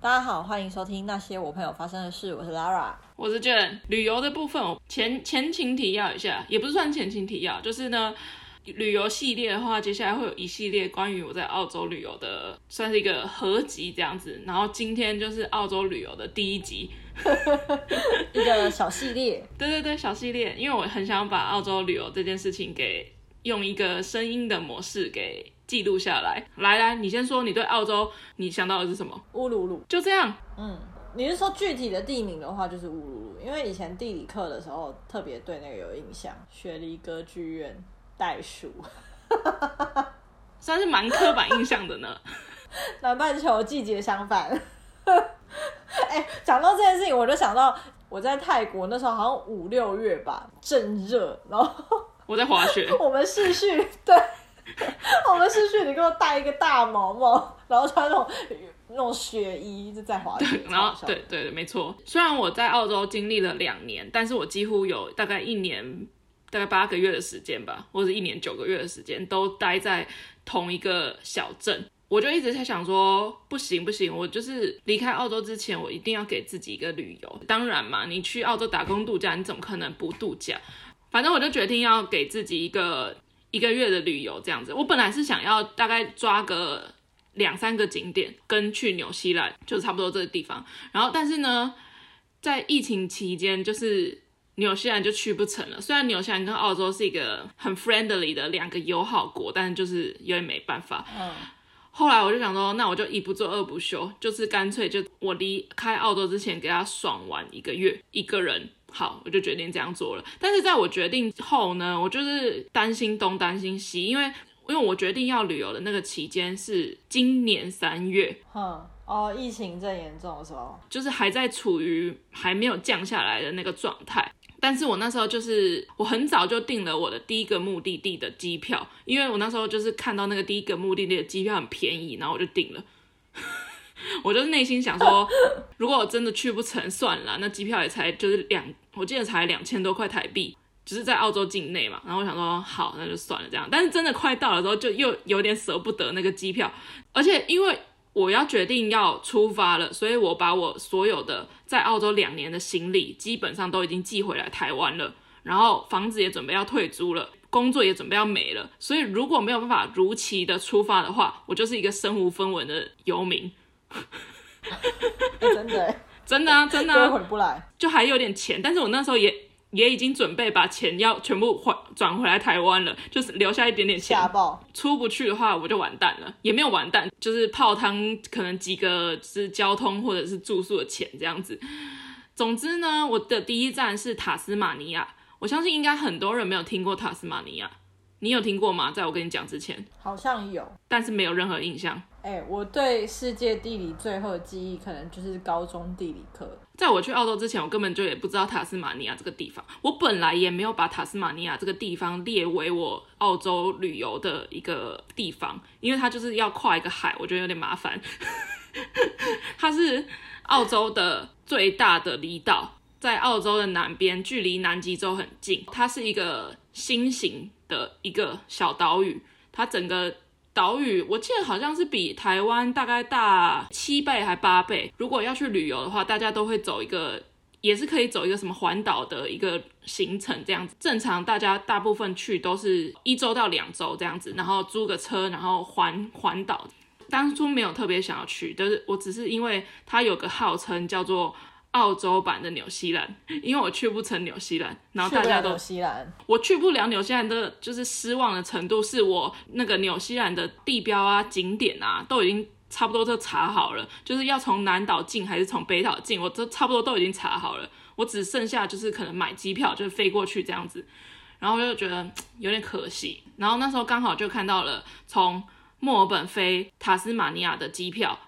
大家好，欢迎收听那些我朋友发生的事。我是 Lara，我是 Jen。旅游的部分，前前情提要一下，也不是算前情提要，就是呢，旅游系列的话，接下来会有一系列关于我在澳洲旅游的，算是一个合集这样子。然后今天就是澳洲旅游的第一集，一个小系列。对对对，小系列，因为我很想把澳洲旅游这件事情给用一个声音的模式给。记录下来，来来，你先说，你对澳洲你想到的是什么？乌鲁鲁，就这样。嗯，你是说具体的地名的话，就是乌鲁鲁，因为以前地理课的时候特别对那个有印象。雪梨歌剧院、袋鼠，算是蛮刻板印象的呢。南半球季节相反。哎、欸，讲到这件事情，我就想到我在泰国那时候好像五六月吧，正热，然后我在滑雪，我们视讯对。我们是去你给我戴一个大毛毛，然后穿那种那种雪衣，就在滑雪。对，然后对对对，没错。虽然我在澳洲经历了两年，但是我几乎有大概一年，大概八个月的时间吧，或者一年九个月的时间，都待在同一个小镇。我就一直在想说，不行不行，我就是离开澳洲之前，我一定要给自己一个旅游。当然嘛，你去澳洲打工度假，你怎么可能不度假？反正我就决定要给自己一个。一个月的旅游这样子，我本来是想要大概抓个两三个景点，跟去纽西兰就差不多这个地方。然后，但是呢，在疫情期间，就是纽西兰就去不成了。虽然纽西兰跟澳洲是一个很 friendly 的两个友好国，但是就是有点没办法。嗯。后来我就想说，那我就一不做二不休，就是干脆就我离开澳洲之前给他爽玩一个月，一个人。好，我就决定这样做了。但是在我决定后呢，我就是担心东担心西，因为因为我决定要旅游的那个期间是今年三月，哼，哦，疫情最严重的时候，就是还在处于还没有降下来的那个状态。但是我那时候就是我很早就订了我的第一个目的地的机票，因为我那时候就是看到那个第一个目的地的机票很便宜，然后我就订了。我就是内心想说，如果我真的去不成，算了，那机票也才就是两，我记得才两千多块台币，只是在澳洲境内嘛。然后我想说，好，那就算了这样。但是真的快到了之后，就又有点舍不得那个机票，而且因为我要决定要出发了，所以我把我所有的在澳洲两年的行李基本上都已经寄回来台湾了，然后房子也准备要退租了，工作也准备要没了。所以如果没有办法如期的出发的话，我就是一个身无分文的游民。欸、真的，真的啊，真的啊，回不来，就还有点钱，但是我那时候也也已经准备把钱要全部还转回来台湾了，就是留下一点点钱。出不去的话，我就完蛋了，也没有完蛋，就是泡汤，可能几个是交通或者是住宿的钱这样子。总之呢，我的第一站是塔斯马尼亚，我相信应该很多人没有听过塔斯马尼亚。你有听过吗？在我跟你讲之前，好像有，但是没有任何印象。哎、欸，我对世界地理最后的记忆，可能就是高中地理课。在我去澳洲之前，我根本就也不知道塔斯马尼亚这个地方。我本来也没有把塔斯马尼亚这个地方列为我澳洲旅游的一个地方，因为它就是要跨一个海，我觉得有点麻烦。它是澳洲的最大的离岛，在澳洲的南边，距离南极洲很近。它是一个新型的一个小岛屿，它整个岛屿我记得好像是比台湾大概大七倍还八倍。如果要去旅游的话，大家都会走一个，也是可以走一个什么环岛的一个行程这样子。正常大家大部分去都是一周到两周这样子，然后租个车，然后环环岛。当初没有特别想要去，就是我只是因为它有个号称叫做。澳洲版的纽西兰，因为我去不成纽西兰，然后大家都纽西兰，我去不了纽西兰的，就是失望的程度，是我那个纽西兰的地标啊、景点啊，都已经差不多都查好了，就是要从南岛进还是从北岛进，我都差不多都已经查好了，我只剩下就是可能买机票，就是飞过去这样子，然后我就觉得有点可惜，然后那时候刚好就看到了从墨尔本飞塔斯马尼亚的机票。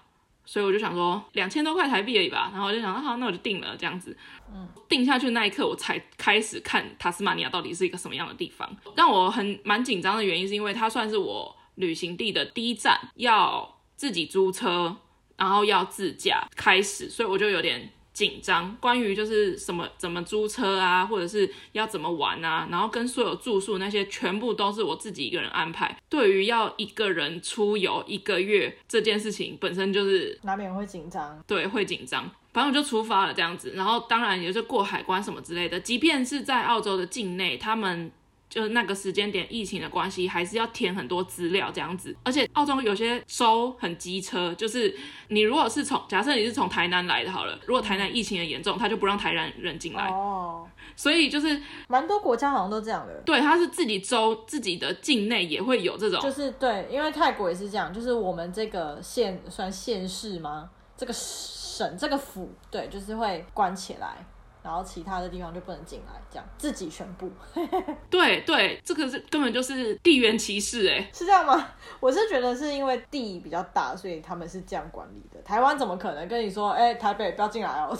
所以我就想说，两千多块台币而已吧，然后我就想，好，那我就定了这样子。嗯，定下去那一刻，我才开始看塔斯马尼亚到底是一个什么样的地方。让我很蛮紧张的原因，是因为它算是我旅行地的第一站，要自己租车，然后要自驾开始，所以我就有点紧张，关于就是什么怎么租车啊，或者是要怎么玩啊，然后跟所有住宿那些全部都是我自己一个人安排。对于要一个人出游一个月这件事情本身就是难免会紧张，对，会紧张。反正我就出发了这样子，然后当然也是过海关什么之类的，即便是在澳洲的境内，他们。就是那个时间点，疫情的关系，还是要填很多资料这样子。而且澳洲有些州很机车，就是你如果是从假设你是从台南来的，好了，如果台南疫情很严重，他就不让台南人进来。哦。所以就是蛮多国家好像都这样的。对，他是自己州自己的境内也会有这种。就是对，因为泰国也是这样，就是我们这个县算县市吗？这个省这个府，对，就是会关起来。然后其他的地方就不能进来，这样自己宣布。对对，这个是根本就是地缘歧视哎，是这样吗？我是觉得是因为地比较大，所以他们是这样管理的。台湾怎么可能跟你说，哎，台北不要进来哦，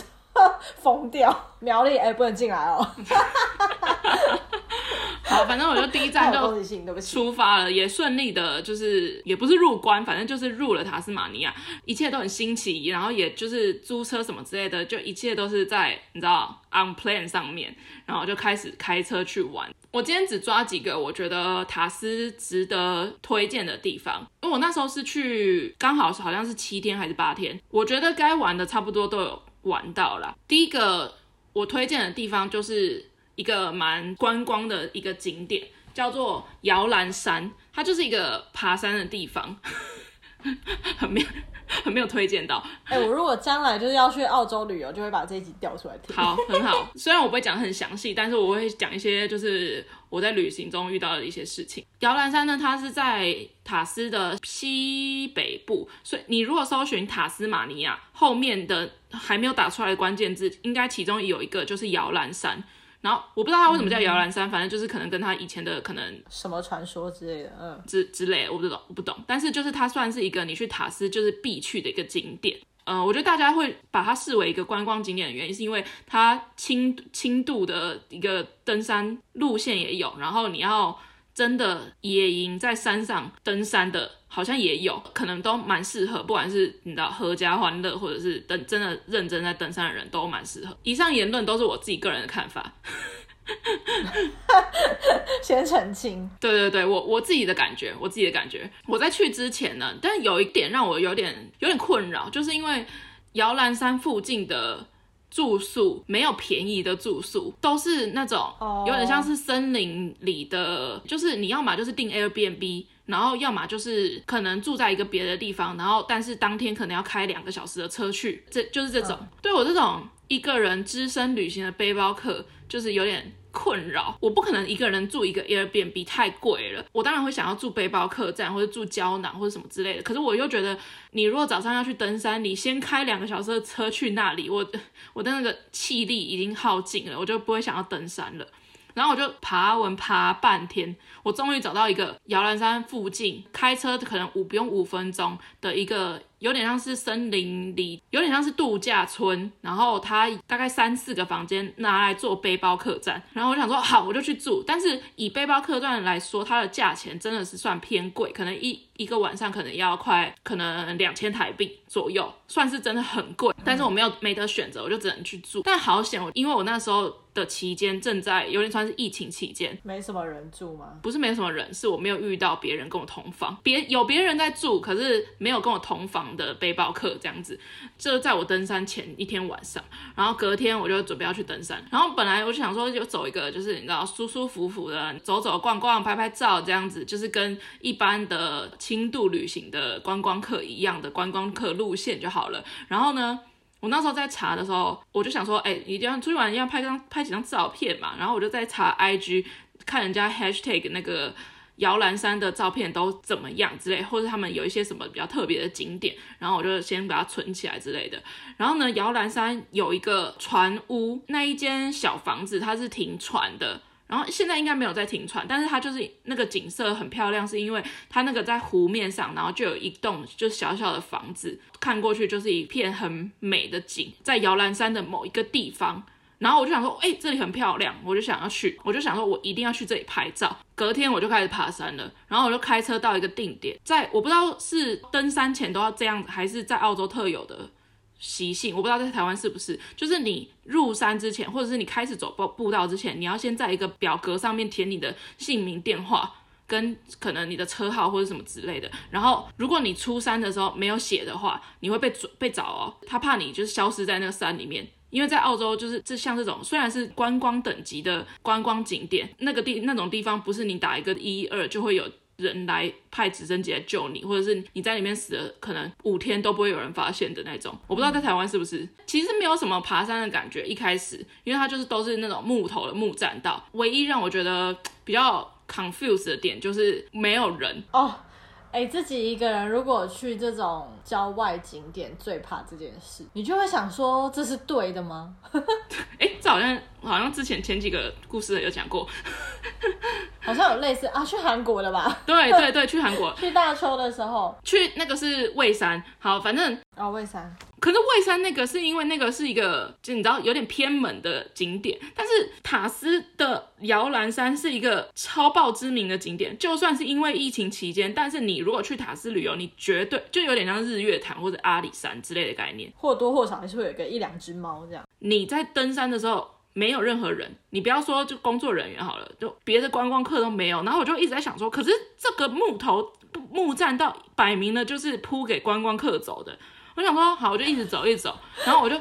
疯掉！苗栗哎，不能进来哦。好，反正我就第一站就出发了，也顺利的，就是也不是入关，反正就是入了塔斯马尼亚，一切都很新奇，然后也就是租车什么之类的，就一切都是在你知道 on plan 上面，然后就开始开车去玩。我今天只抓几个我觉得塔斯值得推荐的地方，因为我那时候是去刚好好像是七天还是八天，我觉得该玩的差不多都有玩到了。第一个我推荐的地方就是。一个蛮观光的一个景点，叫做摇篮山，它就是一个爬山的地方，很没有很没有推荐到。哎、欸，我如果将来就是要去澳洲旅游，就会把这一集调出来听。好，很好。虽然我不会讲很详细，但是我会讲一些就是我在旅行中遇到的一些事情。摇篮山呢，它是在塔斯的西北部，所以你如果搜寻塔斯马尼亚后面的还没有打出来的关键字，应该其中有一个就是摇篮山。然后我不知道它为什么叫摇篮山，嗯，反正就是可能跟它以前的可能什么传说之类的，嗯，之之类的，我不懂，我不懂。但是就是它算是一个你去塔斯就是必去的一个景点。嗯，我觉得大家会把它视为一个观光景点的原因，是因为它轻轻度的一个登山路线也有，然后你要。真的野营在山上登山的，好像也有可能都蛮适合，不管是你知道合家欢乐，或者是登真的认真在登山的人都蛮适合。以上言论都是我自己个人的看法，先澄清。对对对，我我自己的感觉，我自己的感觉。我在去之前呢，但有一点让我有点有点困扰，就是因为摇篮山附近的。住宿没有便宜的住宿，都是那种有点像是森林里的，就是你要么就是订 Airbnb，然后要么就是可能住在一个别的地方，然后但是当天可能要开两个小时的车去，这就是这种。对我这种一个人只身旅行的背包客，就是有点。困扰，我不可能一个人住一个 Airbnb，太贵了。我当然会想要住背包客栈，或者住胶囊，或者什么之类的。可是我又觉得，你如果早上要去登山，你先开两个小时的车去那里，我 我的那个气力已经耗尽了，我就不会想要登山了。然后我就爬文爬半天，我终于找到一个摇篮山附近，开车可能五不用五分钟的一个。有点像是森林里，有点像是度假村，然后它大概三四个房间拿来做背包客栈，然后我想说好，我就去住。但是以背包客栈来说，它的价钱真的是算偏贵，可能一一个晚上可能要快可能两千台币左右，算是真的很贵。但是我没有没得选择，我就只能去住。但好险，我因为我那时候的期间正在有点算是疫情期间，没什么人住吗？不是没什么人，是我没有遇到别人跟我同房，别有别人在住，可是没有跟我同房的背包客这样子，就在我登山前一天晚上，然后隔天我就准备要去登山，然后本来我就想说就走一个就是你知道舒舒服服的走走逛逛拍拍照这样子，就是跟一般的轻度旅行的观光客一样的观光客路线就好了。然后呢，我那时候在查的时候，我就想说，哎，一定要出去玩，要拍张拍几张照片嘛。然后我就在查 IG 看人家 hashtag 那个。摇篮山的照片都怎么样之类，或者他们有一些什么比较特别的景点，然后我就先把它存起来之类的。然后呢，摇篮山有一个船屋，那一间小房子它是停船的，然后现在应该没有在停船，但是它就是那个景色很漂亮，是因为它那个在湖面上，然后就有一栋就小小的房子，看过去就是一片很美的景，在摇篮山的某一个地方。然后我就想说，哎、这里很漂亮，我就想要去，我就想说，我一定要去这里拍照。隔天我就开始爬山了，然后我就开车到一个定点，在我不知道是登山前都要这样，还是在澳洲特有的习性，我不知道在台湾是不是，就是你入山之前，或者是你开始走步步道之前，你要先在一个表格上面填你的姓名、电话，跟可能你的车号或者什么之类的。然后，如果你出山的时候没有写的话，你会被被找哦。他怕你就是消失在那个山里面，因为在澳洲就是这像这种虽然是观光等级的观光景点，那个地那种地方不是你打一个一二就会有。人来派直升机来救你，或者是你在里面死了，可能五天都不会有人发现的那种。我不知道在台湾是不是，其实没有什么爬山的感觉。一开始，因为它就是都是那种木头的木栈道，唯一让我觉得比较 confused 的点就是没有人哦。哎，自己一个人如果去这种郊外景点，最怕这件事，你就会想说，这是对的吗？哎，这好像好像之前前几个故事有讲过。好像有类似啊，去韩国的吧？对对对，去韩国，去大邱的时候，去那个是蔚山。好，反正哦，蔚山。可是蔚山那个是因为那个是一个，就你知道有点偏门的景点。但是塔斯的摇篮山是一个超爆知名的景点，就算是因为疫情期间，但是你如果去塔斯旅游，你绝对就有点像日月潭或者阿里山之类的概念，或多或少还是会有一个一两只猫这样。你在登山的时候。没有任何人，你不要说就工作人员好了，就别的观光客都没有。然后我就一直在想说，可是这个木头木栈道摆明了就是铺给观光客走的。我想说，好，我就一直走，一直走，然后我就。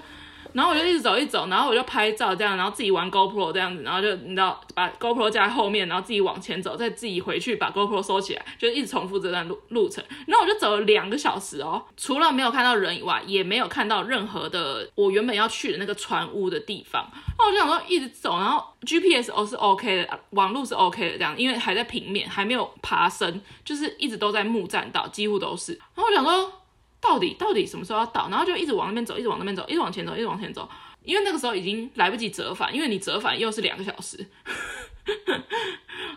然后我就一直走，一走，然后我就拍照这样，然后自己玩 GoPro 这样子，然后就你知道把 GoPro 架在后面，然后自己往前走，再自己回去把 GoPro 收起来，就一直重复这段路路程。然后我就走了两个小时哦，除了没有看到人以外，也没有看到任何的我原本要去的那个船屋的地方。那我就想说一直走，然后 GPS 哦是 OK 的，网路是 OK 的这样，因为还在平面，还没有爬升，就是一直都在木栈道，几乎都是。然后我想说。到底到底什么时候要到？然后就一直往那边走，一直往那边走，一直往前走，一直往前走。因为那个时候已经来不及折返，因为你折返又是两个小时。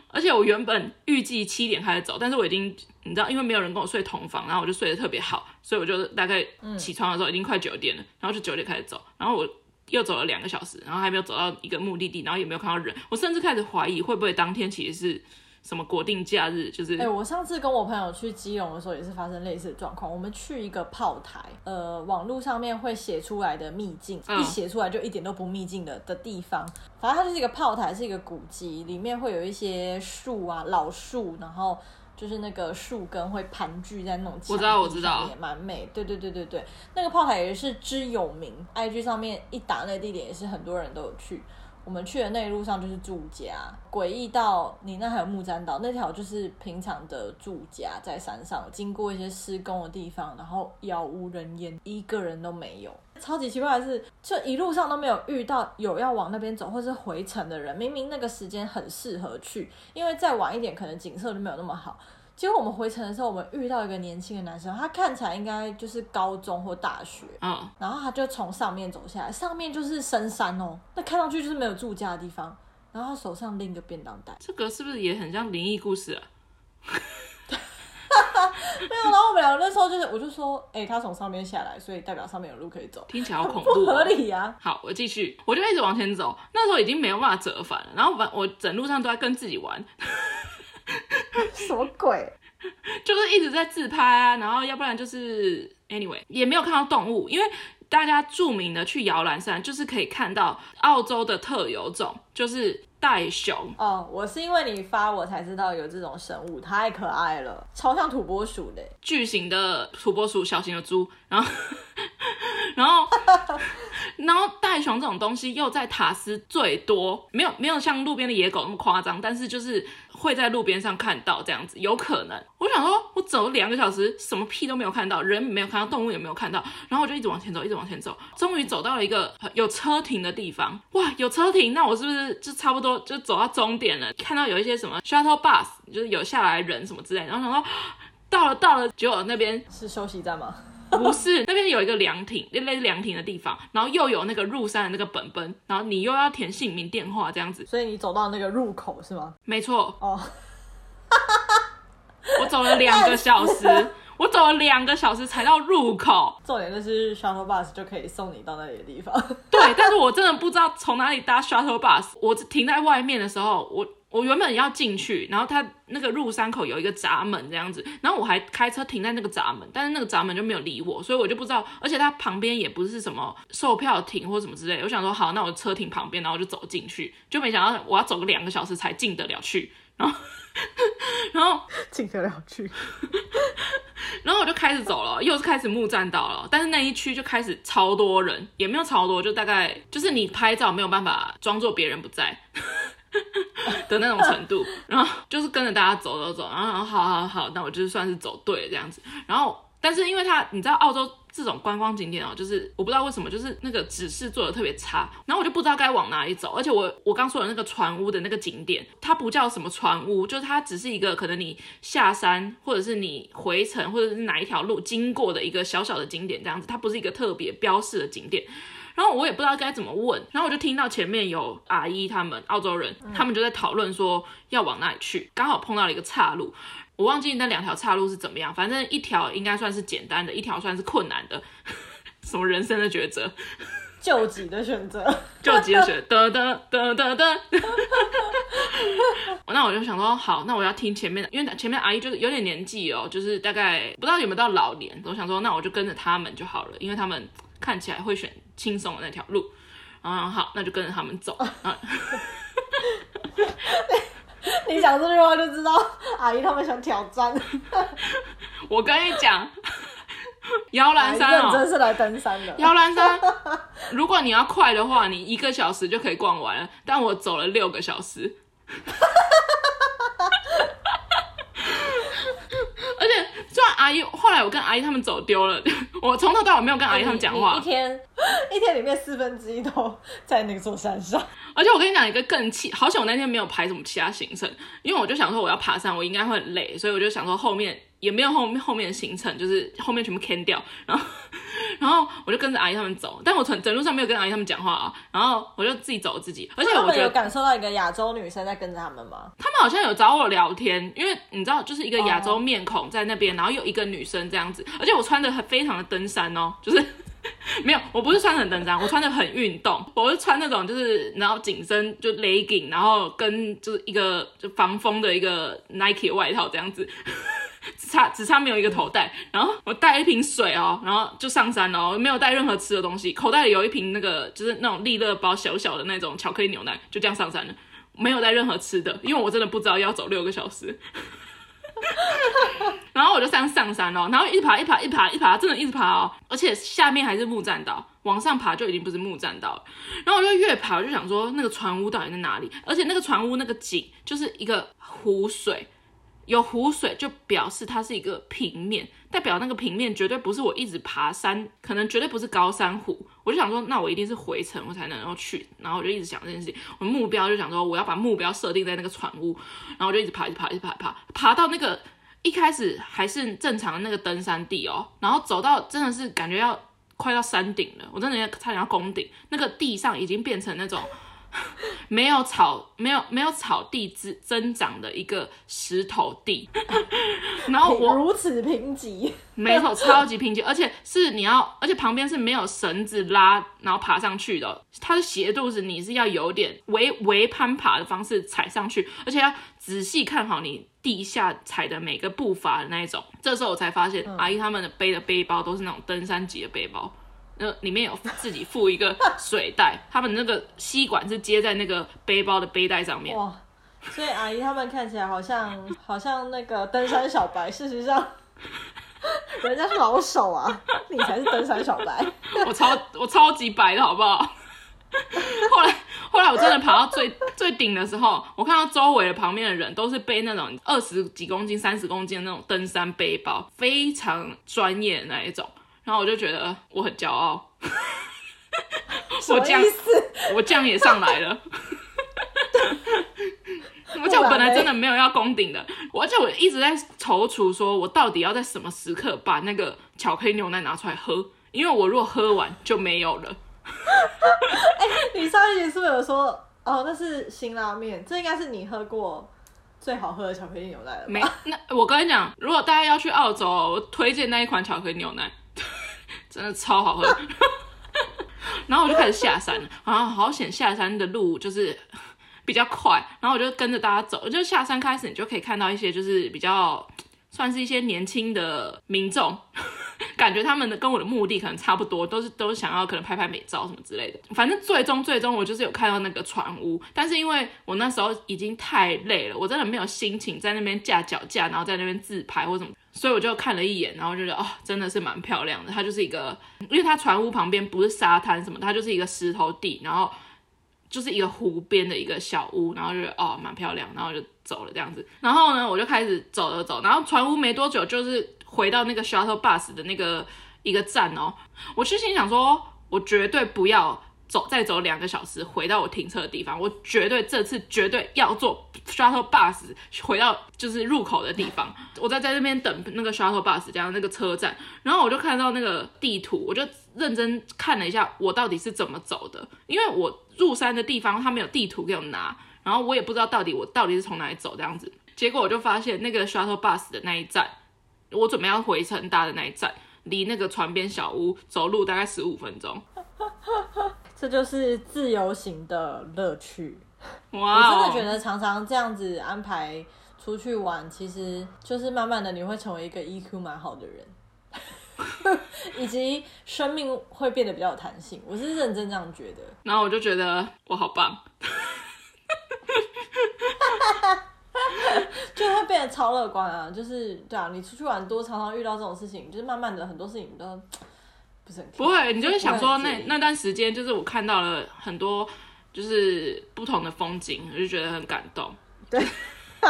而且我原本预计七点开始走，但是我已经你知道，因为没有人跟我睡同房，然后我就睡得特别好，所以我就大概起床的时候已经快九点了，然后就九点开始走，然后我又走了两个小时，然后还没有走到一个目的地，然后也没有看到人，我甚至开始怀疑会不会当天其实是。什么国定假日就是？哎、欸，我上次跟我朋友去基隆的时候，也是发生类似的状况。我们去一个炮台，呃，网络上面会写出来的秘境，嗯、一写出来就一点都不秘境的的地方。反正它就是一个炮台，是一个古迹，里面会有一些树啊，老树，然后就是那个树根会盘踞在那种我知道，我知道，也蛮美。对对对对对，那个炮台也是之有名，IG 上面一打那个地点也是很多人都有去。我们去的那一路上就是住家，诡异到你那还有木栈道，那条就是平常的住家，在山上经过一些施工的地方，然后杳无人烟，一个人都没有。超级奇怪的是，就一路上都没有遇到有要往那边走或是回程的人。明明那个时间很适合去，因为再晚一点可能景色就没有那么好。结果我们回程的时候，我们遇到一个年轻的男生，他看起来应该就是高中或大学，嗯，然后他就从上面走下来，上面就是深山哦，那看上去就是没有住家的地方，然后他手上拎个便当袋，这个是不是也很像灵异故事啊？没有，然后我们两个那时候就是，我就说，哎、欸，他从上面下来，所以代表上面有路可以走，听起来好恐怖，不合理啊。好，我继续，我就一直往前走，那时候已经没有办法折返了，然后我整路上都在跟自己玩。什么鬼？就是一直在自拍啊，然后要不然就是 anyway 也没有看到动物，因为大家著名的去摇篮山就是可以看到澳洲的特有种，就是袋熊。哦，我是因为你发我才知道有这种生物，太可爱了，超像土拨鼠的，巨型的土拨鼠，小型的猪，然后 然后 然后袋熊这种东西又在塔斯最多，没有没有像路边的野狗那么夸张，但是就是。会在路边上看到这样子，有可能。我想说，我走了两个小时，什么屁都没有看到，人没有看到，动物也没有看到，然后我就一直往前走，一直往前走，终于走到了一个有车停的地方。哇，有车停，那我是不是就差不多就走到终点了？看到有一些什么 shuttle bus，就是有下来人什么之类，然后想说 到了到了，结果那边是休息站吗？不是，那边有一个凉亭，类似凉亭的地方，然后又有那个入山的那个本本，然后你又要填姓名、电话这样子，所以你走到那个入口是吗？没错。哦，我走了两个小时，我我走了两个小时才到入口。重点就是 shuttle bus 就可以送你到那里的地方。对，但是我真的不知道从哪里搭 shuttle bus。我停在外面的时候，我。我原本要进去，然后他那个入山口有一个闸门这样子，然后我还开车停在那个闸门，但是那个闸门就没有理我，所以我就不知道，而且它旁边也不是什么售票亭或什么之类。我想说好，那我车停旁边，然后我就走进去，就没想到我要走个两个小时才进得了去，然后 然后进得了去，然后我就开始走了，又是开始木栈道了，但是那一区就开始超多人，也没有超多，就大概就是你拍照没有办法装作别人不在。的那种程度，然后就是跟着大家走走走，然后好好好，那我就算是走对了这样子。然后，但是因为他，你知道澳洲这种观光景点哦，就是我不知道为什么，就是那个指示做的特别差，然后我就不知道该往哪里走。而且我我刚说的那个船屋的那个景点，它不叫什么船屋，就是它只是一个可能你下山或者是你回程或者是哪一条路经过的一个小小的景点这样子，它不是一个特别标示的景点。然后我也不知道该怎么问，然后我就听到前面有阿姨他们澳洲人，他们就在讨论说要往哪里去，刚好碰到了一个岔路，我忘记那两条岔路是怎么样，反正一条应该算是简单的，一条算是困难的，什么人生的抉择，救急的选择，救急的选择，哒哒哒哒哒，那我就想说好，那我要听前面的，因为前面阿姨就是有点年纪哦，就是大概不知道有没有到老年，我想说那我就跟着他们就好了，因为他们看起来会选。轻松的那条路，然后好，那就跟着他们走。啊、你讲这句话就知道 阿姨他们想挑战。我跟你讲，摇篮山哦，真是来登山的。摇篮山，如果你要快的话，你一个小时就可以逛完了。但我走了六个小时。阿姨，后来我跟阿姨他们走丢了，我从头到尾没有跟阿姨他们讲话。一天，一天里面四分之一都在那座山上。而且我跟你讲一个更气，好险我那天没有排什么其他行程，因为我就想说我要爬山，我应该会很累，所以我就想说后面。也没有后面后面的行程，就是后面全部 can 掉，然后 然后我就跟着阿姨他们走，但我整整路上没有跟阿姨他们讲话啊，然后我就自己走自己，而且我觉得有感受到一个亚洲女生在跟着他们吗？他们好像有找我聊天，因为你知道，就是一个亚洲面孔在那边，oh. 然后有一个女生这样子，而且我穿的很非常的登山哦，就是 没有，我不是穿很登山，我穿的很运动，我是穿那种就是然后紧身就 legging，然后跟就是一个就防风的一个 Nike 外套这样子。只差只差没有一个头带，然后我带一瓶水哦，然后就上山了，没有带任何吃的东西，口袋里有一瓶那个就是那种利乐包小小的那种巧克力牛奶，就这样上山了，没有带任何吃的，因为我真的不知道要走六个小时，然后我就这样上山哦，然后一爬一爬一爬一爬，真的一直爬哦，而且下面还是木栈道，往上爬就已经不是木栈道了，然后我就越爬我就想说那个船屋到底在哪里，而且那个船屋那个景就是一个湖水。有湖水就表示它是一个平面，代表那个平面绝对不是我一直爬山，可能绝对不是高山湖。我就想说，那我一定是回程我才能够去，然后我就一直想这件事情。我目标就想说，我要把目标设定在那个船屋，然后我就一直爬，一直爬，一直爬，爬，爬到那个一开始还是正常的那个登山地哦，然后走到真的是感觉要快到山顶了，我真的差点要攻顶，那个地上已经变成那种。没有草，没有没有草地之增长的一个石头地，然后我如此贫瘠，没错，超级贫瘠，而且是你要，而且旁边是没有绳子拉，然后爬上去的，它的斜度是你是要有点微微攀爬的方式踩上去，而且要仔细看好你地下踩的每个步伐的那一种。这时候我才发现，阿姨他们的背的背包都是那种登山级的背包。那里面有自己附一个水袋，他们那个吸管是接在那个背包的背带上面。哇，所以阿姨他们看起来好像好像那个登山小白，事实上人家是老手啊，你才是登山小白。我超我超级白的好不好？后来后来我真的爬到最最顶的时候，我看到周围的旁边的人都是背那种二十几公斤、三十公斤的那种登山背包，非常专业的那一种。然后我就觉得我很骄傲，我这样我这样也上来了，我这样本来真的没有要攻顶的，而且我一直在踌躇，说我到底要在什么时刻把那个巧克力牛奶拿出来喝，因为我如果喝完就没有了。哎、欸，你上一集是不是有说哦？那是辛拉面，这应该是你喝过最好喝的巧克力牛奶了。没，那我跟你讲，如果大家要去澳洲，我推荐那一款巧克力牛奶，真的超好喝。然后我就开始下山了，啊，好险下山的路就是比较快，然后我就跟着大家走，就下山开始，你就可以看到一些就是比较算是一些年轻的民众。感觉他们的跟我的目的可能差不多，都是都想要可能拍拍美照什么之类的。反正最终最终我就是有看到那个船屋，但是因为我那时候已经太累了，我真的没有心情在那边架脚架，然后在那边自拍或什么，所以我就看了一眼，然后就觉得哦，真的是蛮漂亮的。它就是一个，因为它船屋旁边不是沙滩什么，它就是一个石头地，然后就是一个湖边的一个小屋，然后就觉得哦蛮漂亮，然后就走了这样子。然后呢，我就开始走了走，然后船屋没多久就是。回到那个 shuttle bus 的那个一个站哦，我就心想说，我绝对不要走，再走两个小时回到我停车的地方，我绝对这次绝对要坐 shuttle bus 回到就是入口的地方。我在在那边等那个 shuttle bus 这样那个车站，然后我就看到那个地图，我就认真看了一下我到底是怎么走的，因为我入山的地方他没有地图给我拿，然后我也不知道到底我到底是从哪里走这样子，结果我就发现那个 shuttle bus 的那一站。我准备要回程搭的那一站，离那个船边小屋走路大概十五分钟。这就是自由行的乐趣。哇、wow！我真的觉得常常这样子安排出去玩，其实就是慢慢的你会成为一个 EQ 蛮好的人，以及生命会变得比较有弹性。我是认真这样觉得。然后我就觉得我好棒。就会变得超乐观啊！就是对啊，你出去玩多，常常遇到这种事情，就是慢慢的很多事情都不是很不会，你就会想说那那段时间，就是我看到了很多就是不同的风景，我就觉得很感动。对，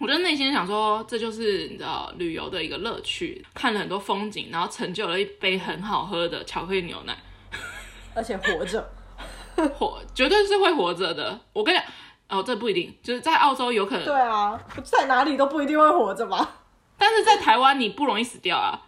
我就内心想说，这就是你知道旅游的一个乐趣，看了很多风景，然后成就了一杯很好喝的巧克力牛奶，而且活着，活绝对是会活着的。我跟你讲。哦，这不一定，就是在澳洲有可能。对啊，在哪里都不一定会活着吧。但是在台湾你不容易死掉啊。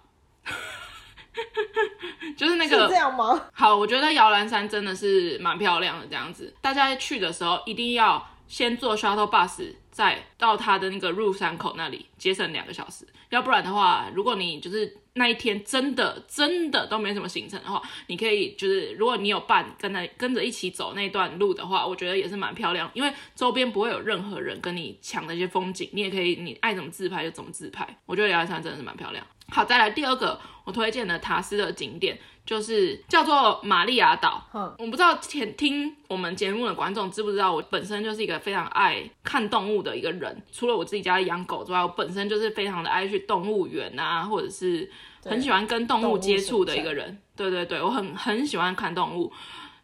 就是那个。是这样吗？好，我觉得摇篮山真的是蛮漂亮的，这样子，大家去的时候一定要先坐 shuttle bus，再到它的那个入山口那里，节省两个小时。要不然的话，如果你就是那一天真的真的都没什么行程的话，你可以就是如果你有伴跟着跟着一起走那段路的话，我觉得也是蛮漂亮，因为周边不会有任何人跟你抢那些风景，你也可以你爱怎么自拍就怎么自拍。我觉得摇篮山真的是蛮漂亮。好，再来第二个我推荐的塔斯的景点。就是叫做玛利亚岛。嗯，我不知道前听我们节目的观众知不知道，我本身就是一个非常爱看动物的一个人。除了我自己家养狗之外，我本身就是非常的爱去动物园啊，或者是很喜欢跟动物接触的一个人。对对对，我很很喜欢看动物。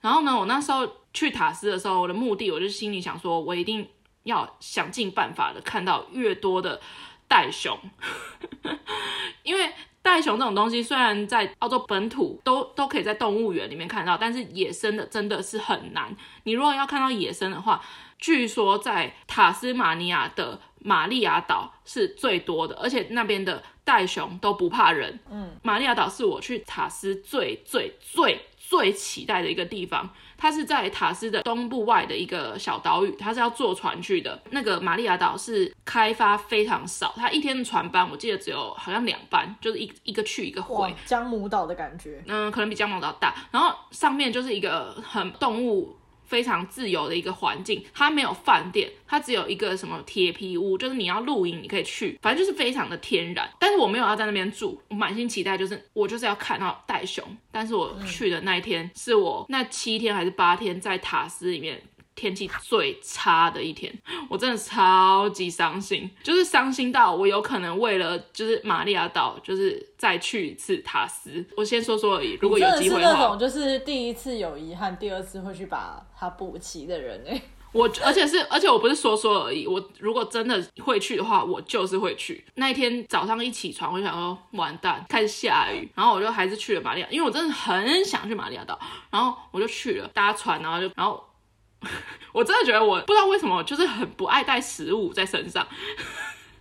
然后呢，我那时候去塔斯的时候，我的目的我就心里想说，我一定要想尽办法的看到越多的袋熊，因为。袋熊这种东西，虽然在澳洲本土都都可以在动物园里面看到，但是野生的真的是很难。你如果要看到野生的话，据说在塔斯马尼亚的玛利亚岛是最多的，而且那边的袋熊都不怕人。嗯，玛利亚岛是我去塔斯最最最最期待的一个地方。它是在塔斯的东部外的一个小岛屿，它是要坐船去的。那个玛利亚岛是开发非常少，它一天的船班我记得只有好像两班，就是一一个去一个回。江母岛的感觉，嗯，可能比江母岛大。然后上面就是一个很动物。非常自由的一个环境，它没有饭店，它只有一个什么铁皮屋，就是你要露营你可以去，反正就是非常的天然。但是我没有要在那边住，我满心期待就是我就是要看到袋熊。但是我去的那一天是我那七天还是八天在塔斯里面。天气最差的一天，我真的超级伤心，就是伤心到我有可能为了就是玛利亚岛，就是再去一次塔斯。我先说说而已，如果有机会的话。是那种就是第一次有遗憾，第二次会去把它补齐的人哎。我而且是而且我不是说说而已，我如果真的会去的话，我就是会去。那一天早上一起床，我就想说完蛋，开始下雨，然后我就还是去了玛利亚，因为我真的很想去玛利亚岛，然后我就去了，搭船，然后就然后。我真的觉得我不知道为什么，就是很不爱带食物在身上。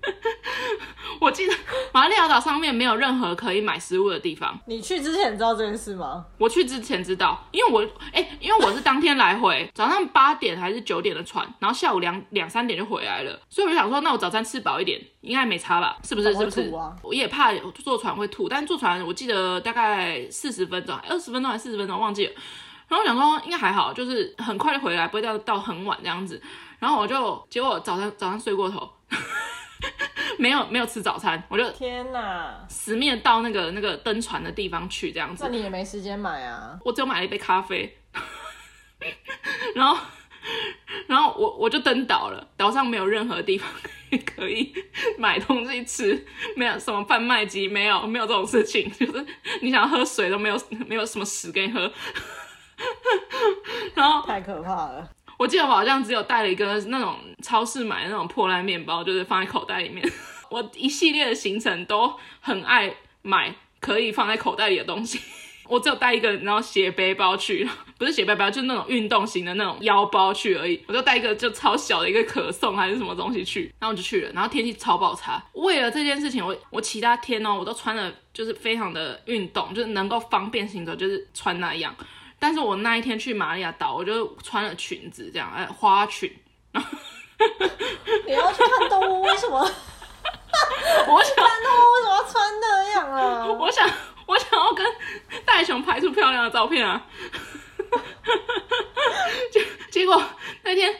我记得马里亚岛上面没有任何可以买食物的地方。你去之前知道这件事吗？我去之前知道，因为我哎、欸，因为我是当天来回，早上八点还是九点的船，然后下午两两三点就回来了，所以我就想说，那我早餐吃饱一点，应该没差吧？是不是？是不是？我也怕坐船会吐，但坐船我记得大概四十分钟，二十分钟还是四十分钟，忘记了。然后我想说应该还好，就是很快就回来，不会到到很晚这样子。然后我就结果早上早上睡过头。没有没有吃早餐，我就天哪，死命到那个那个登船的地方去这样子。那你也没时间买啊？我只有买了一杯咖啡，然后然后我我就登岛了，岛上没有任何地方 可以买东西吃，没有什么贩卖机，没有没有这种事情，就是你想要喝水都没有，没有什么屎给你喝，然后太可怕了。我记得我好像只有带了一个那种超市买的那种破烂面包，就是放在口袋里面。我一系列的行程都很爱买可以放在口袋里的东西。我只有带一个，然后斜背包去，不是斜背包，就是那种运动型的那种腰包去而已。我就带一个就超小的一个可颂还是什么东西去，然后我就去了。然后天气超爆差，为了这件事情，我我其他天哦，我都穿的就是非常的运动，就是能够方便行走，就是穿那样。但是我那一天去马里亚岛，我就穿了裙子，这样，哎，花裙。你要去看动物，为什么？我想看动物为什么要穿那样啊？我想，我想要跟袋熊拍出漂亮的照片啊！结结果那天。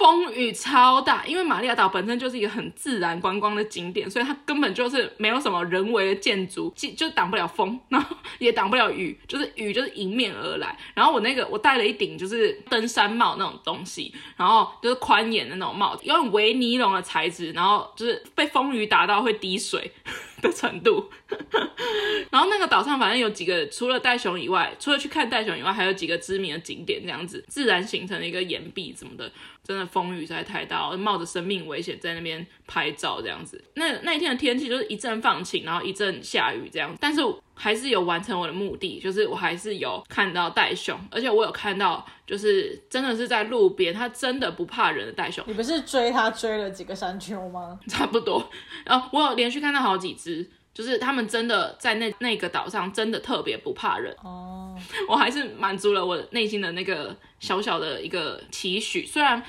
风雨超大，因为马里亚岛本身就是一个很自然观光的景点，所以它根本就是没有什么人为的建筑，就挡不了风，然后也挡不了雨，就是雨就是迎面而来。然后我那个我戴了一顶就是登山帽那种东西，然后就是宽檐的那种帽子，用维尼龙的材质，然后就是被风雨打到会滴水的程度。然后那个岛上反正有几个，除了袋熊以外，除了去看袋熊以外，还有几个知名的景点，这样子自然形成了一个岩壁什么的。真的风雨实在太大，冒着生命危险在那边拍照这样子。那那一天的天气就是一阵放晴，然后一阵下雨这样。但是还是有完成我的目的，就是我还是有看到袋熊，而且我有看到，就是真的是在路边，它真的不怕人的袋熊。你不是追它追了几个山丘吗？差不多。然后我有连续看到好几只。就是他们真的在那那个岛上，真的特别不怕人哦。Oh. 我还是满足了我内心的那个小小的一个期许。虽然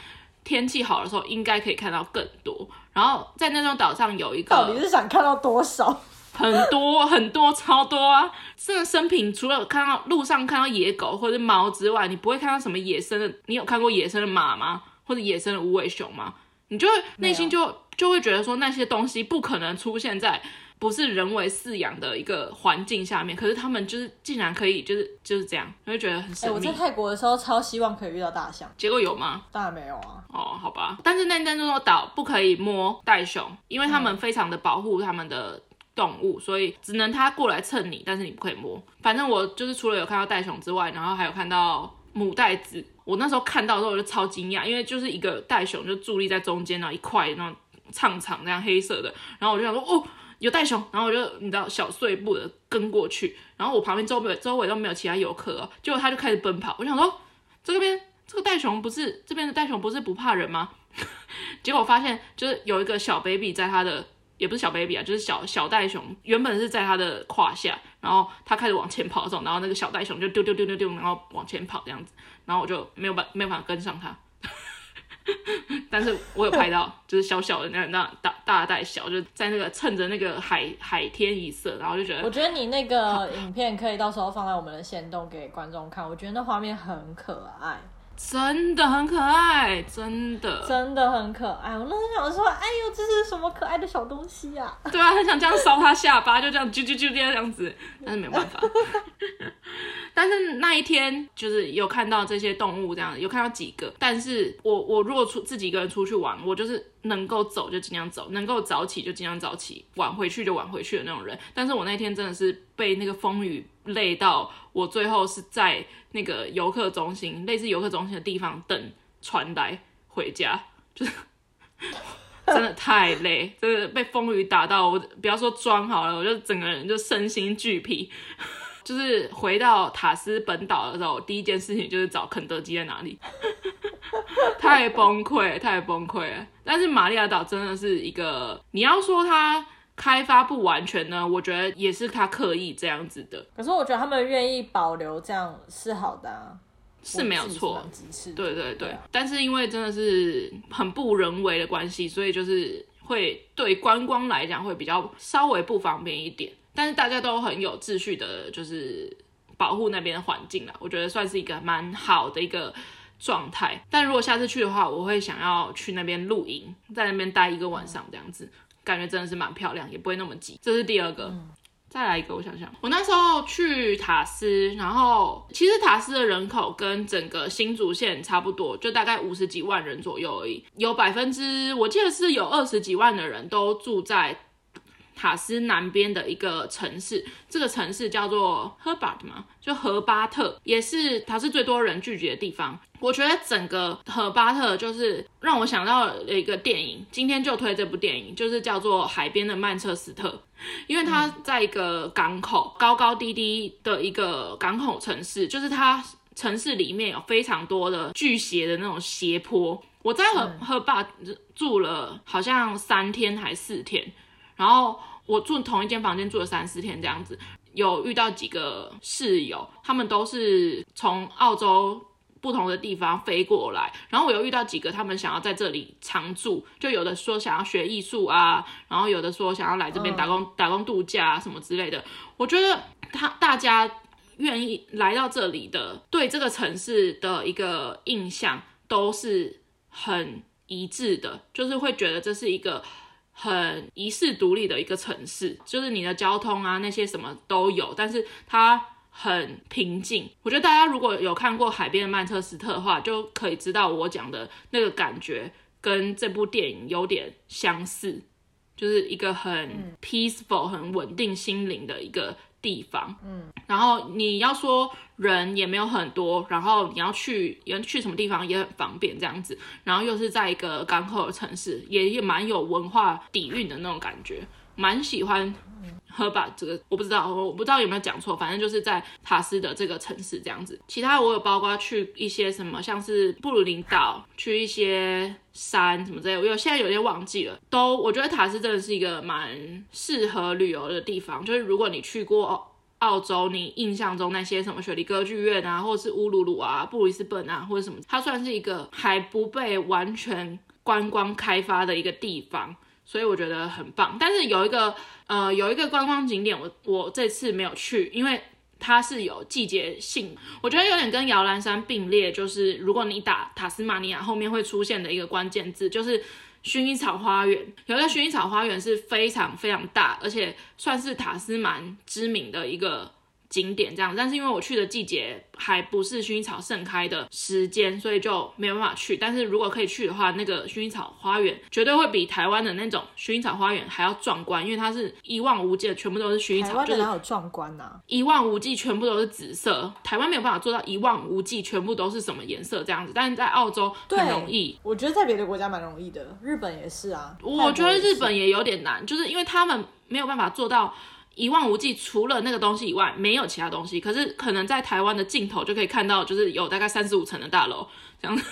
天气好的时候应该可以看到更多。然后在那种岛上有一个，到底是想看到多少？很多很多超多啊！真的生平除了看到路上看到野狗或者猫之外，你不会看到什么野生的。你有看过野生的马吗？或者野生的无尾熊吗？你就会内心就就会觉得说那些东西不可能出现在。不是人为饲养的一个环境下面，可是他们就是竟然可以，就是就是这样，我就觉得很神秘。欸，我在泰国的时候超希望可以遇到大象，结果有吗？当然没有啊。哦，好吧。但是那那座岛不可以摸袋熊，因为他们非常的保护他们的动物，嗯，所以只能他过来蹭你，但是你不可以摸。反正我就是除了有看到袋熊之外，然后还有看到母袋子。我那时候看到的时候我就超惊讶，因为就是一个袋熊就伫立在中间，然后一块那种长长那样黑色的，然后我就想说哦。有袋熊，然后我就你知道小碎步的跟过去，然后我旁边周围周围都没有其他游客哦，结果他就开始奔跑。我想说，这边这个袋熊不是这边的袋熊不是不怕人吗？结果发现就是有一个小 baby 在他的，也不是小 baby 啊，就是小小袋熊，原本是在他的胯下，然后他开始往前跑的时候，然后那个小袋熊就丢丢丢丢丢，然后往前跑这样子，然后我就没有办没有办法跟上他。但是我有拍到，就是小小的那那大大带小，就在那个趁着那个海海天一色，然后就觉得，我觉得你那个影片可以到时候放在我们的线动给观众看，我觉得那画面很可爱。真的很可爱，真的真的很可爱。我那时候想说，哎呦，这是什么可爱的小东西呀？啊？对啊，很想这样烧他下巴，就这样啾啾啾这样子，但是没办法。但是那一天就是有看到这些动物，这样有看到几个。但是我我如果出自己一个人出去玩，我就是能够走就尽量走，能够早起就尽量早起，晚回去就晚回去的那种人。但是我那天真的是被那个风雨累到，我最后是在那个游客中心，类似游客中心的地方等船来回家，就是真的太累，真的被风雨打到，我不要说妆好了，我就整个人就身心俱疲。就是回到塔斯本岛的时候，第一件事情就是找肯德基在哪里。太崩溃，太崩溃了。但是玛利亚岛真的是一个，你要说它开发不完全呢，我觉得也是他刻意这样子的。可是我觉得他们愿意保留这样是好的啊，是没有错。对对对，但是因为真的是很不人为的关系，所以就是会对观光来讲会比较稍微不方便一点。但是大家都很有秩序的，就是保护那边的环境啦，我觉得算是一个蛮好的一个状态。但如果下次去的话，我会想要去那边露营，在那边待一个晚上这样子，感觉真的是蛮漂亮，也不会那么挤。这是第二个，嗯、再来一个，我想想，我那时候去塔斯，然后其实塔斯的人口跟整个新竹县差不多，就大概五十几万人左右而已，有百分之我记得是有二十几万的人都住在。塔斯南边的一个城市，这个城市叫做赫巴特嘛，就荷巴特，也是塔斯最多人聚集的地方。我觉得整个荷巴特就是让我想到了一个电影，今天就推这部电影，就是叫做《海边的曼彻斯特》，因为它在一个港口，高高低低的一个港口城市，就是它城市里面有非常多的巨斜的那种斜坡。我在荷荷巴住了好像三天还四天，然后。我住同一间房间住了三四天这样子，有遇到几个室友，他们都是从澳洲不同的地方飞过来，然后我有遇到几个他们想要在这里常住，就有的说想要学艺术啊，然后有的说想要来这边打工、嗯、打工度假啊什么之类的。我觉得他大家愿意来到这里的，对这个城市的一个印象都是很一致的，就是会觉得这是一个。很遗世独立的一个城市，就是你的交通啊，那些什么都有，但是它很平静。我觉得大家如果有看过《海边的曼彻斯特》的话，就可以知道我讲的那个感觉跟这部电影有点相似，就是一个很 peaceful、很稳定心灵的一个地方。嗯，然后你要说。人也没有很多，然后你要去，要去什么地方也很方便这样子，然后又是在一个港口的城市，也也蛮有文化底蕴的那种感觉，蛮喜欢荷巴这个，我不知道，我不知道有没有讲错，反正就是在塔斯的这个城市这样子。其他我有包括去一些什么，像是布鲁林岛，去一些山什么之类，我有现在有点忘记了。都我觉得塔斯真的是一个蛮适合旅游的地方，就是如果你去过。澳洲，你印象中那些什么雪梨歌剧院啊，或者是乌鲁鲁啊、布里斯本啊，或者什么，它算是一个还不被完全观光开发的一个地方，所以我觉得很棒。但是有一个呃，有一个观光景点我，我这次没有去，因为它是有季节性，我觉得有点跟摇篮山并列，就是如果你打塔斯马尼亚后面会出现的一个关键字，就是。薰衣草花园，有一个薰衣草花园是非常非常大，而且算是塔斯蛮知名的一个。景点这样，但是因为我去的季节还不是薰衣草盛开的时间，所以就没有办法去。但是如果可以去的话，那个薰衣草花园绝对会比台湾的那种薰衣草花园还要壮观，因为它是一望无际的，全部都是薰衣草。台湾的哪有壮观呢？一望无际，全部都是紫色。台湾没有办法做到一望无际，全部都是什么颜色这样子，但是在澳洲很容易。我觉得在别的国家蛮容易的，日本也是啊。我觉得日本也有点难，就是因为他们没有办法做到。一望无际，除了那个东西以外，没有其他东西。可是可能在台湾的尽头就可以看到，就是有大概三十五层的大楼这样子。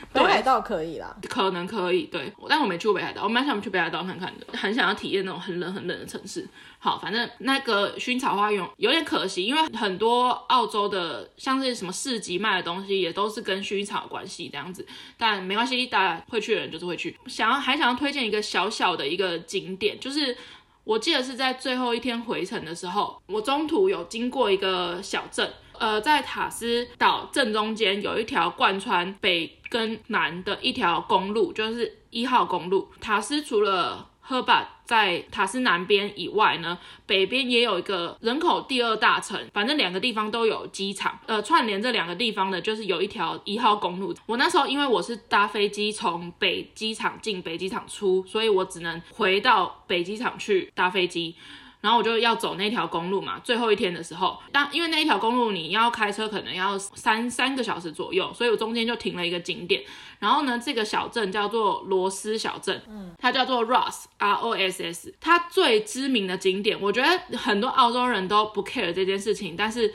北海道可以啦，可能可以，对，但我没去过北海道，我蛮想去北海道看看的，很想要体验那种很冷很冷的城市。好，反正那个薰衣草花园有点可惜，因为很多澳洲的像是什么市集卖的东西，也都是跟薰衣草有关系这样子。但没关系，大家会去的人就是会去。想要还想要推荐一个小小的一个景点，就是我记得是在最后一天回程的时候，我中途有经过一个小镇。呃，在塔斯岛正中间有一条贯穿北跟南的一条公路，就是一号公路。塔斯除了赫巴在塔斯南边以外呢，北边也有一个人口第二大城，反正两个地方都有机场。呃，串联这两个地方的就是有一条一号公路。我那时候因为我是搭飞机从北机场进，北机场出，所以我只能回到北机场去搭飞机。然后我就要走那条公路嘛，最后一天的时候，当因为那一条公路你要开车可能要三三个小时左右，所以我中间就停了一个景点。然后呢，这个小镇叫做罗斯小镇，嗯，它叫做 Ross R O S S。它最知名的景点，我觉得很多澳洲人都不 care 这件事情，但是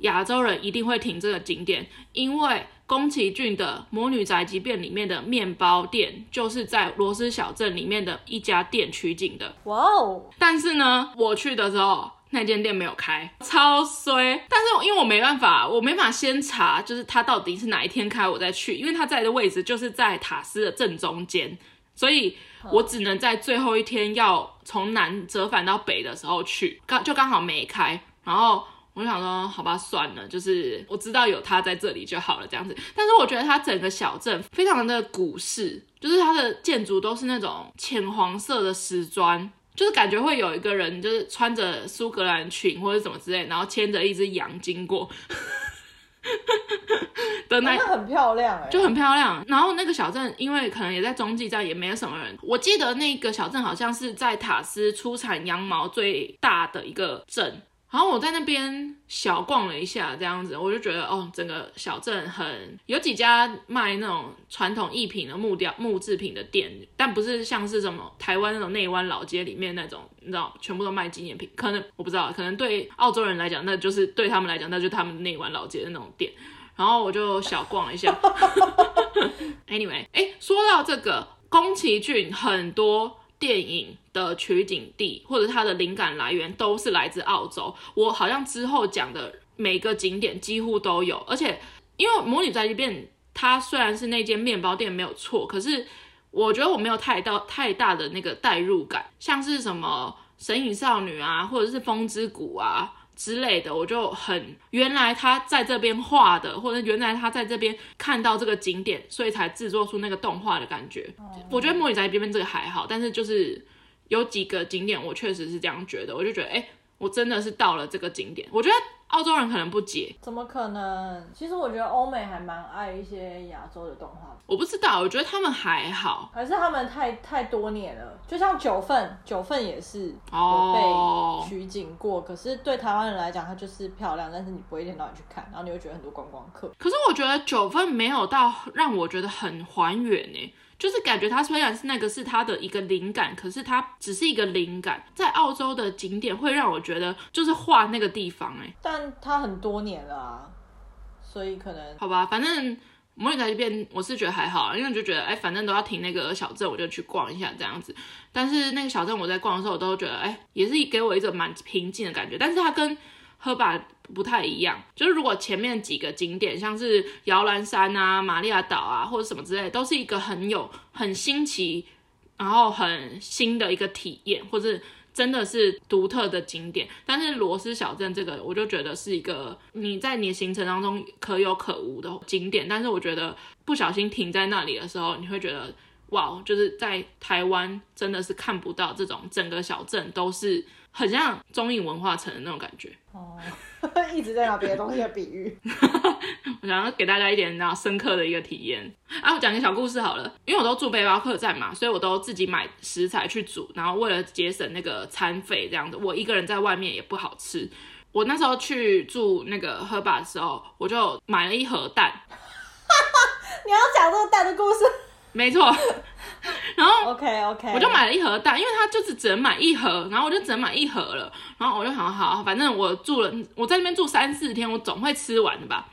亚洲人一定会停这个景点，因为宫崎骏的《魔女宅急便》里面的面包店，就是在罗斯小镇里面的一家店取景的。哇哦！但是呢，我去的时候那间店没有开，超衰。但是因为我没办法，我没法先查，就是它到底是哪一天开，我再去，因为它在的位置就是在塔斯的正中间，所以我只能在最后一天要从南折返到北的时候去，刚就刚好没开，然后。我想说，好吧，算了，就是我知道有他在这里就好了，这样子。但是我觉得它整个小镇非常的古式，就是它的建筑都是那种浅黄色的石砖，就是感觉会有一个人就是穿着苏格兰裙或者什么之类，然后牵着一只羊经过。的那、哦、很漂亮哎，就很漂亮。然后那个小镇，因为可能也在中继站，也没有什么人。我记得那个小镇好像是在塔斯出产羊毛最大的一个镇。然后我在那边小逛了一下，这样子我就觉得哦，整个小镇很有几家卖那种传统艺品的木雕木制品的店，但不是像是什么台湾那种内湾老街里面那种，你知道，全部都卖纪念品。可能我不知道，可能对澳洲人来讲，那就是对他们来讲，那就是他们内湾老街的那种店。然后我就小逛了一下。Anyway，哎，说到这个宫崎骏很多。电影的取景地或者它的灵感来源都是来自澳洲。我好像之后讲的每个景点几乎都有，而且因为《魔女宅急便》它虽然是那间面包店没有错，可是我觉得我没有太到太大的那个代入感，像是什么《神隐少女》啊，或者是《风之谷》啊。之类的，我就很原来他在这边画的，或者原来他在这边看到这个景点，所以才制作出那个动画的感觉。Oh. 我觉得魔女宅急便这边这个还好，但是就是有几个景点，我确实是这样觉得，我就觉得，哎、欸，我真的是到了这个景点，我觉得。澳洲人可能不解，怎么可能？其实我觉得欧美还蛮爱一些亚洲的动画。我不知道，我觉得他们还好，还是他们太太多年了。就像九份，九份也是有被取景过。Oh. 可是对台湾人来讲，它就是漂亮，但是你不会一天到晚去看，然后你会觉得很多观光客。可是我觉得九份没有到让我觉得很还原诶。就是感觉它虽然是那个是它的一个灵感，可是它只是一个灵感。在澳洲的景点会让我觉得就是画那个地方哎，但它很多年了啊，所以可能好吧。反正魔女宅这边我是觉得还好，因为就觉得哎，反正都要停那个小镇，我就去逛一下这样子。但是那个小镇我在逛的时候，我都觉得哎，也是给我一种蛮平静的感觉。但是它跟赫巴不太一样，就是如果前面几个景点，像是摇篮山啊、玛利亚岛啊，或者什么之类，都是一个很有很新奇，然后很新的一个体验，或者真的是独特的景点。但是罗斯小镇这个，我就觉得是一个你在你的行程当中可有可无的景点。但是我觉得不小心停在那里的时候，你会觉得哇，就是在台湾真的是看不到这种整个小镇都是。很像中影文化城的那种感觉哦，一直在拿别的东西的比喻。我想要给大家一点那深刻的一个体验啊！我讲个小故事好了，因为我都住背包客栈嘛，所以我都自己买食材去煮，然后为了节省那个餐费，这样子我一个人在外面也不好吃。我那时候去住那个 Herba 的时候，我就买了一盒蛋。你要讲这个蛋的故事？没错。然后，OK OK，我就买了一盒蛋，因为它就是只能买一盒，然后我就只能买一盒了。然后我就想，好，反正我住了，我在那边住三四天，我总会吃完的吧。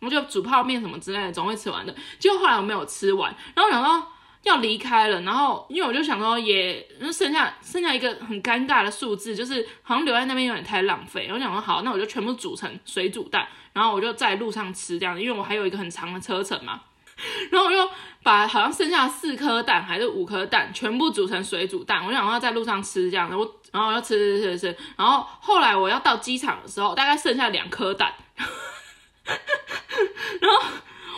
我就煮泡面什么之类的，总会吃完的。结果后来我没有吃完，然后我想到要离开了，然后因为我就想说也剩下剩下一个很尴尬的数字，就是好像留在那边有点太浪费。我想说好，那我就全部煮成水煮蛋，然后我就在路上吃这样，因为我还有一个很长的车程嘛。然后我就把好像剩下四颗蛋还是五颗蛋全部煮成水煮蛋，我想要在路上吃这样的，我然后我就吃吃吃吃，然后后来我要到机场的时候，大概剩下两颗蛋，然后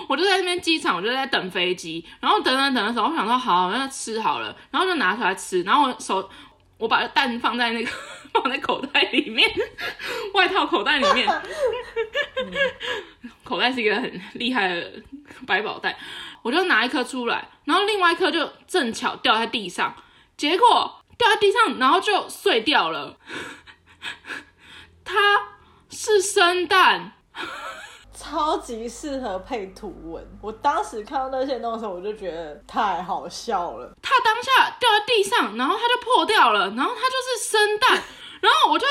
我就在那边机场，我就在等飞机，然后等等等的时候，我想说好，那吃好了，然后就拿出来吃，然后我手我把蛋放在那个 放在口袋里面，外套口袋里面。口袋是一个很厉害的百宝袋，我就拿一颗出来，然后另外一颗就正巧掉在地上，结果掉在地上，然后就碎掉了。它是生蛋，超级适合配图文。我当时看到那些东西，我就觉得太好笑了。它当下掉在地上，然后它就破掉了，然后它就是生蛋，然后我就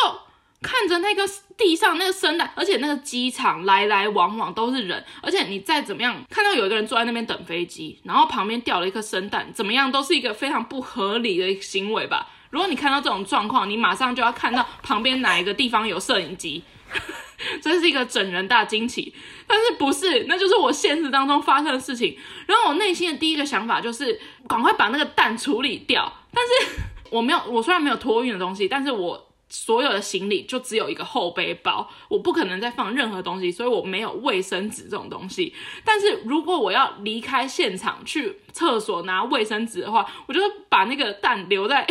看着那个地上那个生蛋，而且那个机场来来往往都是人，而且你再怎么样看到有一个人坐在那边等飞机，然后旁边掉了一颗生蛋，怎么样都是一个非常不合理的行为吧？如果你看到这种状况，你马上就要看到旁边哪一个地方有摄影机，这是一个整人大惊奇。但是不是，那就是我现实当中发生的事情。然后我内心的第一个想法就是赶快把那个蛋处理掉。但是 我没有，我虽然没有托运的东西，但是我。所有的行李就只有一个后背包，我不可能再放任何东西，所以我没有卫生纸这种东西。但是如果我要离开现场去厕所拿卫生纸的话，我就把那个蛋留在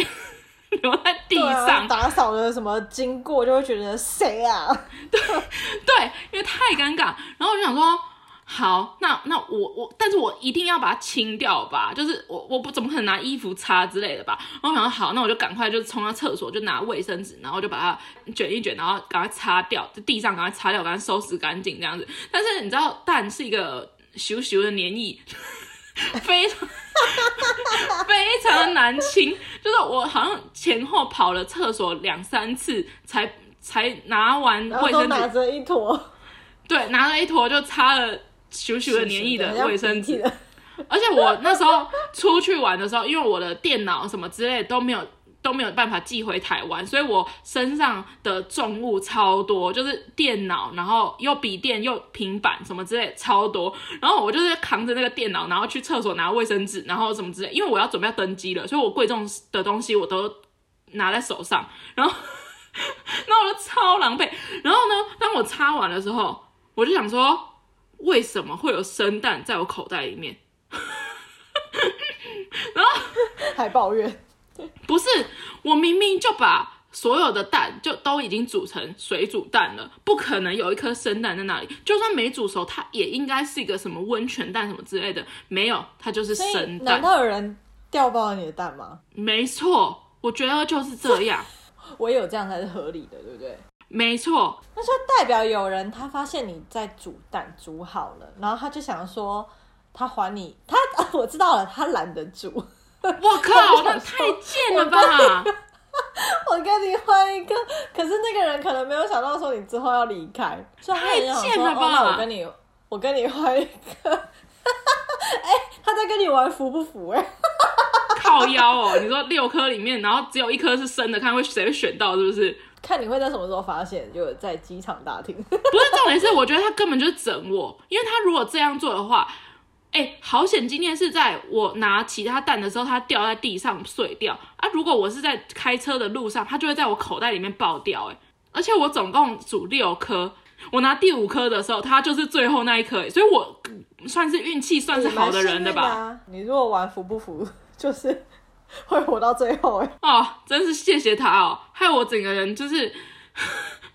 留在地上。啊、打扫的什么经过就会觉得谁啊？对对，因为太尴尬。然后我就想说。好，那那我我，但是我一定要把它清掉吧，就是我我不怎么可能拿衣服擦之类的吧。然后我想说好，那我就赶快就冲到厕所，就拿卫生纸，然后就把它卷一卷，然后赶快擦掉，就地上赶快擦掉，赶快收拾干净这样子。但是你知道，蛋是一个咻咻的黏液，非常非常的难清，就是我好像前后跑了厕所两三次才才拿完卫生纸，拿着一坨，对，拿了一坨就擦了。咻咻的黏液的卫生纸，而且我那时候出去玩的时候，因为我的电脑什么之类的都没有都没有办法寄回台湾，所以我身上的重物超多，就是电脑，然后又笔电又平板什么之类超多，然后我就是扛着那个电脑，然后去厕所拿卫生纸，然后什么之类，因为我要准备要登机了，所以我贵重的东西我都拿在手上，然后 那我就超狼狈，然后呢，当我擦完的时候，我就想说。为什么会有生蛋在我口袋里面？然后 还抱怨？不是，我明明就把所有的蛋就都已经煮成水煮蛋了，不可能有一颗生蛋在那里。就算没煮熟，它也应该是一个什么温泉蛋什么之类的。没有，它就是生蛋。难道有人掉爆了你的蛋吗？没错，我觉得就是这样。我也有这样才是合理的，对不对？没错，那就代表有人他发现你在煮蛋煮好了，然后他就想说他还你，他 我知道了，他懒得煮。我靠，那太贱了吧！我跟你换一个，可是那个人可能没有想到说你之后要离开，太贱了吧！哦、那我跟你，我跟你换一个。哎、欸，他在跟你玩服不服、欸？哎，靠腰哦！你说六颗里面，然后只有一颗是生的，看会谁会选到，是不是？看你会在什么时候发现，就在机场大厅。不是重点是，我觉得他根本就是整我，因为他如果这样做的话，哎、欸，好险！今天是在我拿其他蛋的时候，它掉在地上碎掉啊。如果我是在开车的路上，它就会在我口袋里面爆掉。哎，而且我总共煮六颗，我拿第五颗的时候，它就是最后那一颗，所以我算是运气算是好的人的吧。你如果玩服不服，就是。会活到最后哎！哦，真是谢谢他哦，害我整个人就是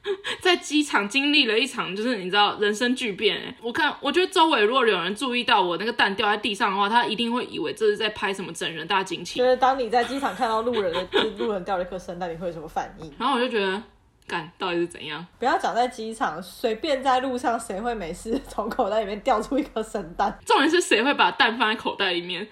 在机场经历了一场，就是你知道人生巨变哎！我看，我觉得周围如果有人注意到我那个蛋掉在地上的话，他一定会以为这是在拍什么整人大惊奇。就是当你在机场看到路人的 路人掉了一颗生蛋，你会有什么反应？然后我就觉得，干，到底是怎样？不要讲在机场，随便在路上，谁会没事 从口袋里面掉出一颗生蛋？重点是谁会把蛋放在口袋里面？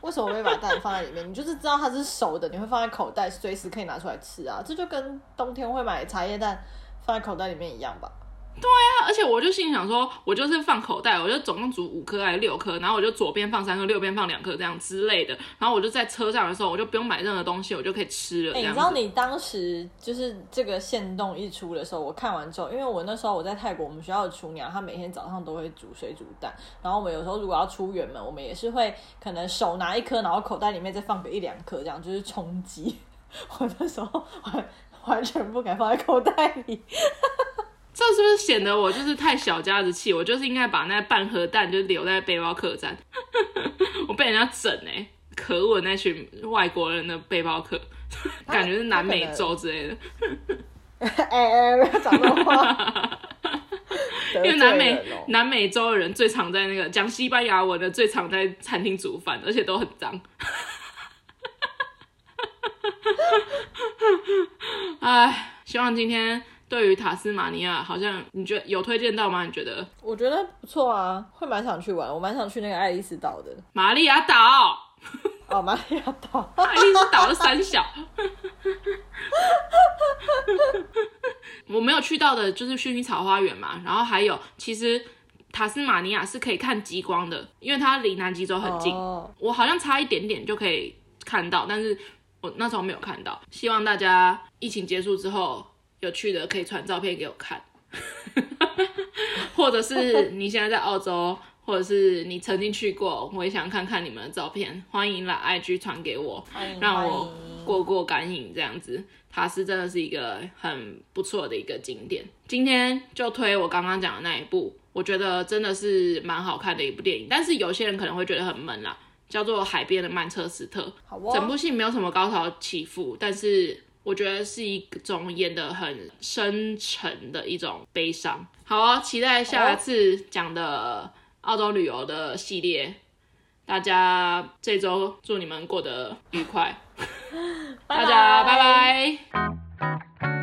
为什么会把蛋放在里面？你就是知道它是熟的，你会放在口袋，随时可以拿出来吃啊！这就跟冬天会买茶叶蛋放在口袋里面一样吧。对啊，而且我就心里想说，我就是放口袋，我就总共煮五颗还是六颗，然后我就左边放三颗，右边放两颗这样之类的，然后我就在车上的时候，我就不用买任何东西，我就可以吃了。你知道你当时就是这个限动一出的时候，我看完之后，因为我那时候我在泰国，我们学校的厨娘她每天早上都会煮水煮蛋，然后我们有时候如果要出远门，我们也是会可能手拿一颗，然后口袋里面再放个一两颗，这样就是充饥。我那时候完完全不敢放在口袋里。这是不是显得我就是太小家子气？我就是应该把那半盒蛋就留在背包客栈。我被人家整哎、欸，可恶那群外国人的背包客，感觉是南美洲之类的。哎哎，不要讲这话。因为南美南美洲的人最常在那个讲西班牙文的，最常在餐厅煮饭，而且都很脏。哎，希望今天。对于塔斯马尼亚，好像你觉得有推荐到吗？你觉得？我觉得不错啊，会蛮想去玩。我蛮想去那个爱丽丝岛的。玛利亚岛。哦，玛利亚岛。爱丽丝岛的三小。我没有去到的就是薰衣草花园嘛，然后还有其实塔斯马尼亚是可以看极光的，因为它离南极洲很近，oh. 我好像差一点点就可以看到，但是我那时候没有看到。希望大家疫情结束之后有去的可以传照片给我看，或者是你现在在澳洲。或者是你曾经去过，我也想看看你们的照片，欢迎来 IG 传给我，让我过过感瘾这样子。塔斯真的是一个很不错的一个景点。今天就推我刚刚讲的那一部，我觉得真的是蛮好看的一部电影。但是有些人可能会觉得很闷啦，叫做《海边的曼彻斯特》。好哦。整部戏没有什么高潮起伏，但是我觉得是一种演得很深沉的一种悲伤。好哦，期待下一次讲的。澳洲旅游的系列，大家这周祝你们过得愉快，大家拜拜。